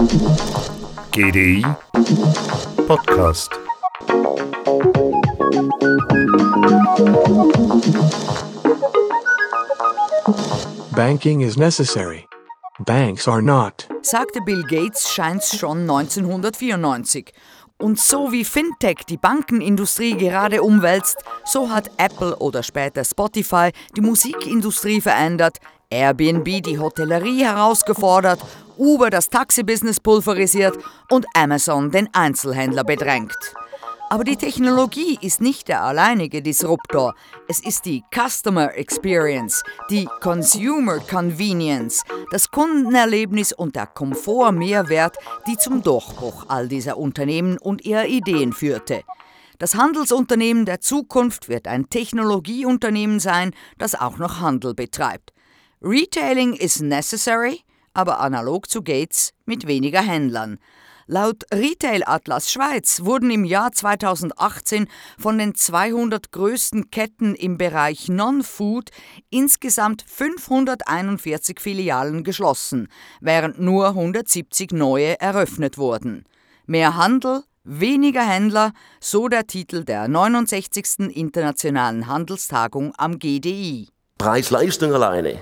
GDI Podcast. Banking is necessary. Banks are not. sagte Bill Gates scheint's schon 1994. Und so wie Fintech die Bankenindustrie gerade umwälzt, so hat Apple oder später Spotify die Musikindustrie verändert, Airbnb die Hotellerie herausgefordert, Uber das Taxibusiness pulverisiert und Amazon den Einzelhändler bedrängt. Aber die Technologie ist nicht der alleinige Disruptor. Es ist die Customer Experience, die Consumer Convenience, das Kundenerlebnis und der Komfortmehrwert, die zum Durchbruch all dieser Unternehmen und ihrer Ideen führte. Das Handelsunternehmen der Zukunft wird ein Technologieunternehmen sein, das auch noch Handel betreibt. Retailing is necessary, aber analog zu Gates mit weniger Händlern. Laut Retail Atlas Schweiz wurden im Jahr 2018 von den 200 größten Ketten im Bereich Non-Food insgesamt 541 Filialen geschlossen, während nur 170 neue eröffnet wurden. Mehr Handel, weniger Händler, so der Titel der 69. Internationalen Handelstagung am GDI. Preis-Leistung alleine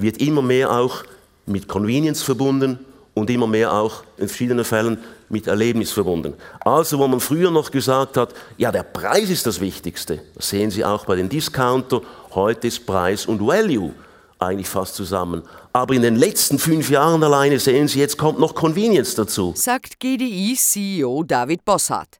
wird immer mehr auch mit Convenience verbunden und immer mehr auch in verschiedenen Fällen mit Erlebnis verbunden. Also wo man früher noch gesagt hat, ja der Preis ist das Wichtigste, das sehen Sie auch bei den Discounter, heute ist Preis und Value eigentlich fast zusammen. Aber in den letzten fünf Jahren alleine sehen Sie, jetzt kommt noch Convenience dazu. Sagt GDI-CEO David Bossart.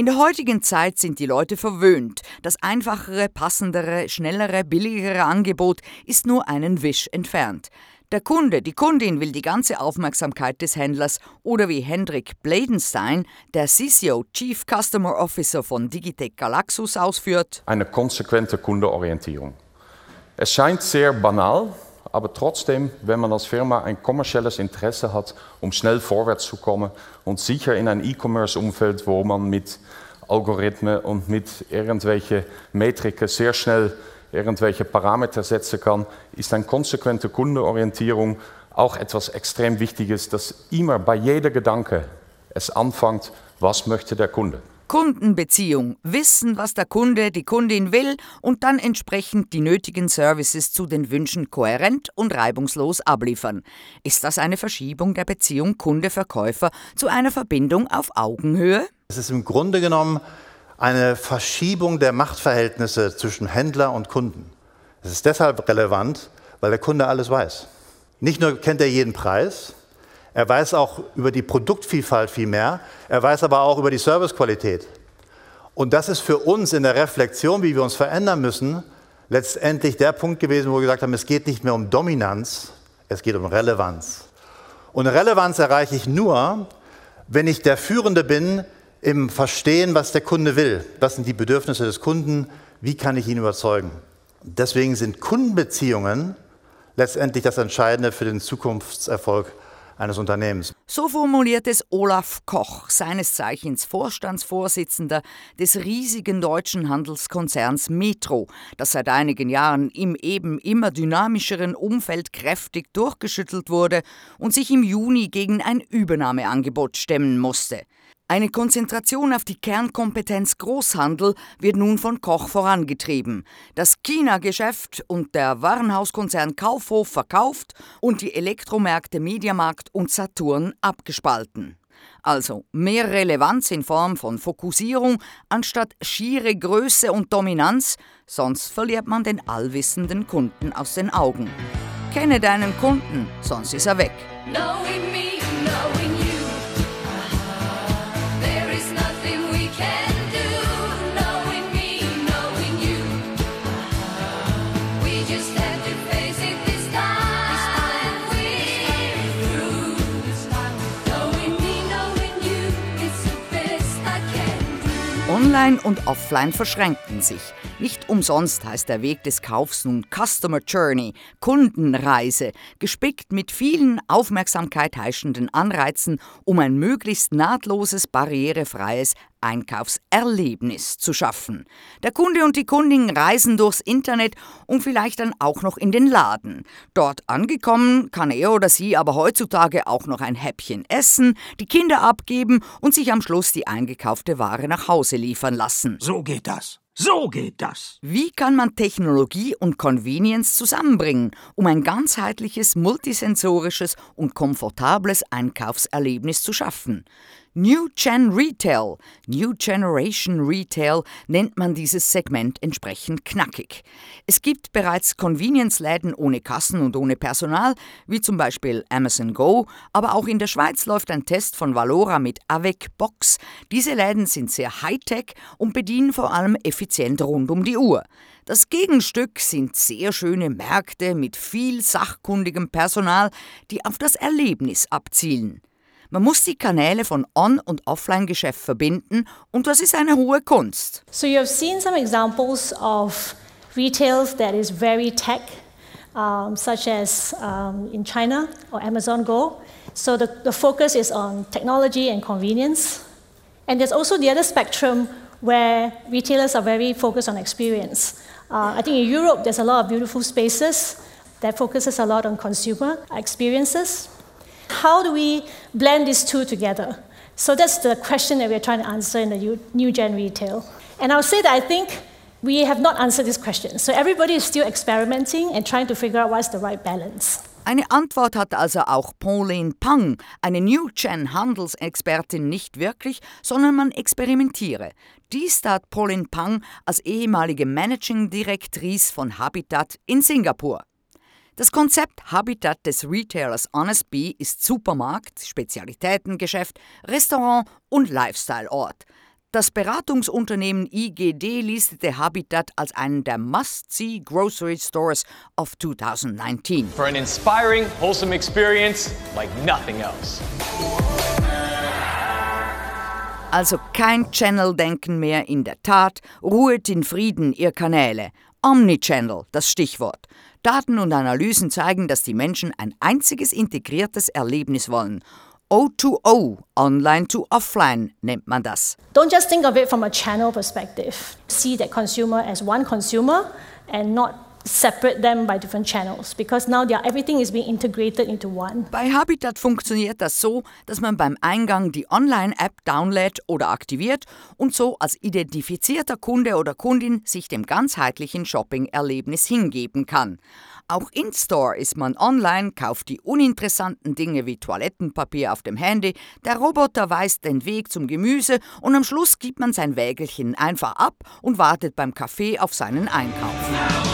In der heutigen Zeit sind die Leute verwöhnt. Das einfachere, passendere, schnellere, billigere Angebot ist nur einen Wisch entfernt. Der Kunde, die Kundin will die ganze Aufmerksamkeit des Händlers oder wie Hendrik Bladenstein, der CCO Chief Customer Officer von Digitec Galaxus ausführt. Eine konsequente Kundenorientierung. Es scheint sehr banal, aber trotzdem, wenn man als Firma ein kommerzielles Interesse hat, um schnell vorwärts zu kommen und sicher in ein E-Commerce-Umfeld, wo man mit Algorithmen und mit irgendwelche Metriken sehr schnell irgendwelche Parameter setzen kann, ist eine konsequente Kundenorientierung auch etwas extrem Wichtiges, dass immer bei jeder Gedanke es anfängt, was möchte der Kunde. Kundenbeziehung, wissen, was der Kunde, die Kundin will und dann entsprechend die nötigen Services zu den Wünschen kohärent und reibungslos abliefern. Ist das eine Verschiebung der Beziehung Kunde-Verkäufer zu einer Verbindung auf Augenhöhe? Es ist im Grunde genommen eine Verschiebung der Machtverhältnisse zwischen Händler und Kunden. Es ist deshalb relevant, weil der Kunde alles weiß. Nicht nur kennt er jeden Preis, er weiß auch über die Produktvielfalt viel mehr, er weiß aber auch über die Servicequalität. Und das ist für uns in der Reflexion, wie wir uns verändern müssen, letztendlich der Punkt gewesen, wo wir gesagt haben, es geht nicht mehr um Dominanz, es geht um Relevanz. Und Relevanz erreiche ich nur, wenn ich der Führende bin, im Verstehen, was der Kunde will. Was sind die Bedürfnisse des Kunden? Wie kann ich ihn überzeugen? Deswegen sind Kundenbeziehungen letztendlich das Entscheidende für den Zukunftserfolg eines Unternehmens. So formuliert es Olaf Koch, seines Zeichens Vorstandsvorsitzender des riesigen deutschen Handelskonzerns Metro, das seit einigen Jahren im eben immer dynamischeren Umfeld kräftig durchgeschüttelt wurde und sich im Juni gegen ein Übernahmeangebot stemmen musste. Eine Konzentration auf die Kernkompetenz Großhandel wird nun von Koch vorangetrieben. Das China-Geschäft und der Warenhauskonzern Kaufhof verkauft und die Elektromärkte Mediamarkt und Saturn abgespalten. Also mehr Relevanz in Form von Fokussierung anstatt schiere Größe und Dominanz, sonst verliert man den allwissenden Kunden aus den Augen. Kenne deinen Kunden, sonst ist er weg. Knowing me, knowing Online und offline verschränkten sich. Nicht umsonst heißt der Weg des Kaufs nun Customer Journey, Kundenreise, gespickt mit vielen Aufmerksamkeit heischenden Anreizen, um ein möglichst nahtloses, barrierefreies Einkaufserlebnis zu schaffen. Der Kunde und die Kundin reisen durchs Internet und vielleicht dann auch noch in den Laden. Dort angekommen kann er oder sie aber heutzutage auch noch ein Häppchen essen, die Kinder abgeben und sich am Schluss die eingekaufte Ware nach Hause liefern lassen. So geht das. So geht das. Wie kann man Technologie und Convenience zusammenbringen, um ein ganzheitliches, multisensorisches und komfortables Einkaufserlebnis zu schaffen? New Gen Retail, New Generation Retail nennt man dieses Segment entsprechend knackig. Es gibt bereits Convenience-Läden ohne Kassen und ohne Personal, wie zum Beispiel Amazon Go, aber auch in der Schweiz läuft ein Test von Valora mit Avec Box. Diese Läden sind sehr high-tech und bedienen vor allem effizient rund um die Uhr. Das Gegenstück sind sehr schöne Märkte mit viel sachkundigem Personal, die auf das Erlebnis abzielen. Man muss die Kanäle von On- und Offline-Geschäft verbinden und das ist eine hohe Kunst. So you have seen some examples of retails that is very tech, um, such as um, in China or Amazon Go. So the, the focus is on technology and convenience. And there's also the other spectrum where retailers are very focused on experience. Uh, I think in Europe there's a lot of beautiful spaces that focuses a lot on consumer experiences. How do we blend these two together? So that's the question that we're trying to answer in the new- gen retail. And I'll say that I think we have not answered this question. So everybody is still experimenting and trying to figure out what's the right balance. Eine Antwort hat also auch Pauline Pang, eine New Gen Handelsexpertin, nicht wirklich, sondern man experimentiere. Dies tat Pauline Pang als ehemalige Managing Directrice von Habitat in Singapur. Das Konzept Habitat des Retailers Honest Bee ist Supermarkt, Spezialitätengeschäft, Restaurant und Lifestyle-Ort. Das Beratungsunternehmen IGD listete Habitat als einen der Must-See Grocery Stores of 2019. for an inspiring, wholesome experience like nothing else. Also kein Channel-Denken mehr in der Tat, ruhet in Frieden ihr Kanäle. Omnichannel, das Stichwort. Daten und Analysen zeigen, dass die Menschen ein einziges integriertes Erlebnis wollen. O2O, Online to Offline nennt man das. Don't just think of it from a channel perspective. See that consumer as one consumer and not separate them by different channels because now are, everything is being integrated into one. Bei Habitat funktioniert das so, dass man beim Eingang die Online-App downlädt oder aktiviert und so als identifizierter Kunde oder Kundin sich dem ganzheitlichen Shopping-Erlebnis hingeben kann. Auch in-store ist man online, kauft die uninteressanten Dinge wie Toilettenpapier auf dem Handy, der Roboter weist den Weg zum Gemüse und am Schluss gibt man sein Wägelchen einfach ab und wartet beim Kaffee auf seinen Einkauf.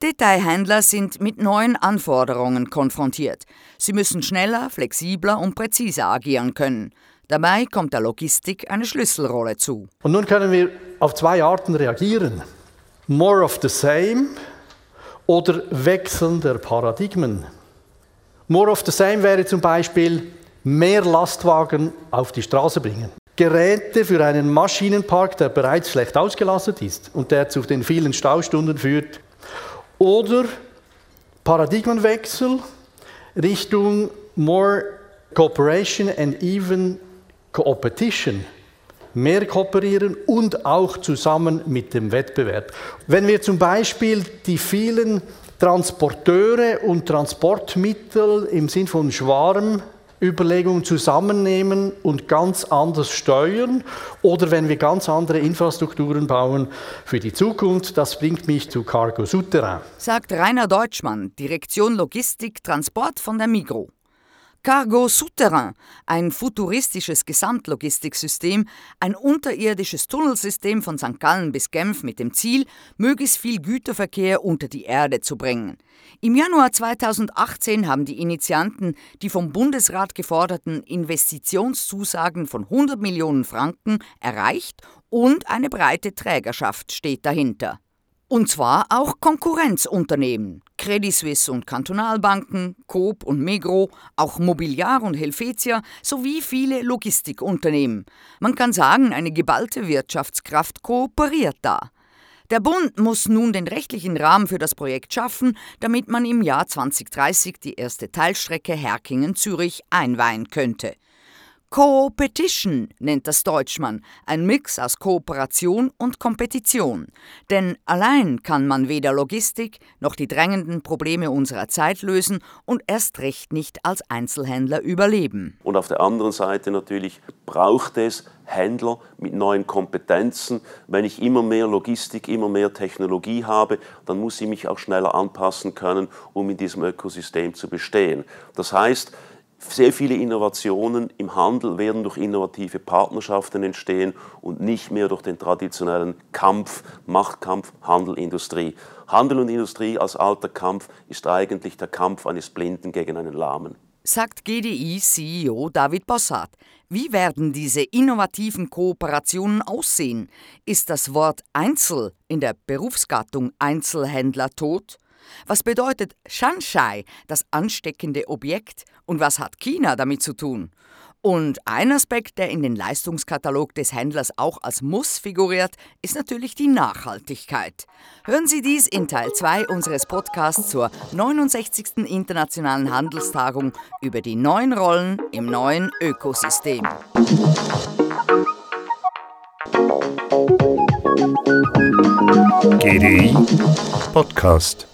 Detailhändler sind mit neuen Anforderungen konfrontiert. Sie müssen schneller, flexibler und präziser agieren können. Dabei kommt der Logistik eine Schlüsselrolle zu. Und nun können wir auf zwei Arten reagieren. More of the same oder Wechseln der Paradigmen. More of the same wäre zum Beispiel mehr Lastwagen auf die Straße bringen. Geräte für einen Maschinenpark, der bereits schlecht ausgelastet ist und der zu den vielen Staustunden führt. Oder Paradigmenwechsel Richtung more cooperation and even competition. Mehr kooperieren und auch zusammen mit dem Wettbewerb. Wenn wir zum Beispiel die vielen Transporteure und Transportmittel im Sinn von Schwarmüberlegungen zusammennehmen und ganz anders steuern oder wenn wir ganz andere Infrastrukturen bauen für die Zukunft, das bringt mich zu Cargo Souterrain. Sagt Rainer Deutschmann, Direktion Logistik Transport von der Migro. Cargo Souterrain, ein futuristisches Gesamtlogistiksystem, ein unterirdisches Tunnelsystem von St. Gallen bis Genf mit dem Ziel, möglichst viel Güterverkehr unter die Erde zu bringen. Im Januar 2018 haben die Initianten die vom Bundesrat geforderten Investitionszusagen von 100 Millionen Franken erreicht und eine breite Trägerschaft steht dahinter. Und zwar auch Konkurrenzunternehmen. Credit Suisse und Kantonalbanken, Coop und Megro, auch Mobiliar und Helvetia sowie viele Logistikunternehmen. Man kann sagen, eine geballte Wirtschaftskraft kooperiert da. Der Bund muss nun den rechtlichen Rahmen für das Projekt schaffen, damit man im Jahr 2030 die erste Teilstrecke Herkingen-Zürich einweihen könnte. Co-Petition nennt das Deutschmann, ein Mix aus Kooperation und Kompetition. Denn allein kann man weder Logistik noch die drängenden Probleme unserer Zeit lösen und erst recht nicht als Einzelhändler überleben. Und auf der anderen Seite natürlich braucht es Händler mit neuen Kompetenzen. Wenn ich immer mehr Logistik, immer mehr Technologie habe, dann muss ich mich auch schneller anpassen können, um in diesem Ökosystem zu bestehen. Das heißt, sehr viele Innovationen im Handel werden durch innovative Partnerschaften entstehen und nicht mehr durch den traditionellen Kampf, Machtkampf, Handel, Industrie. Handel und Industrie als alter Kampf ist eigentlich der Kampf eines Blinden gegen einen Lahmen. Sagt GDI-CEO David Bossart. Wie werden diese innovativen Kooperationen aussehen? Ist das Wort Einzel in der Berufsgattung Einzelhändler tot? Was bedeutet Shanshai, das ansteckende Objekt, und was hat China damit zu tun? Und ein Aspekt, der in den Leistungskatalog des Händlers auch als Muss figuriert, ist natürlich die Nachhaltigkeit. Hören Sie dies in Teil 2 unseres Podcasts zur 69. Internationalen Handelstagung über die neuen Rollen im neuen Ökosystem. GDI Podcast.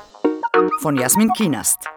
Von Jasmin Kienast.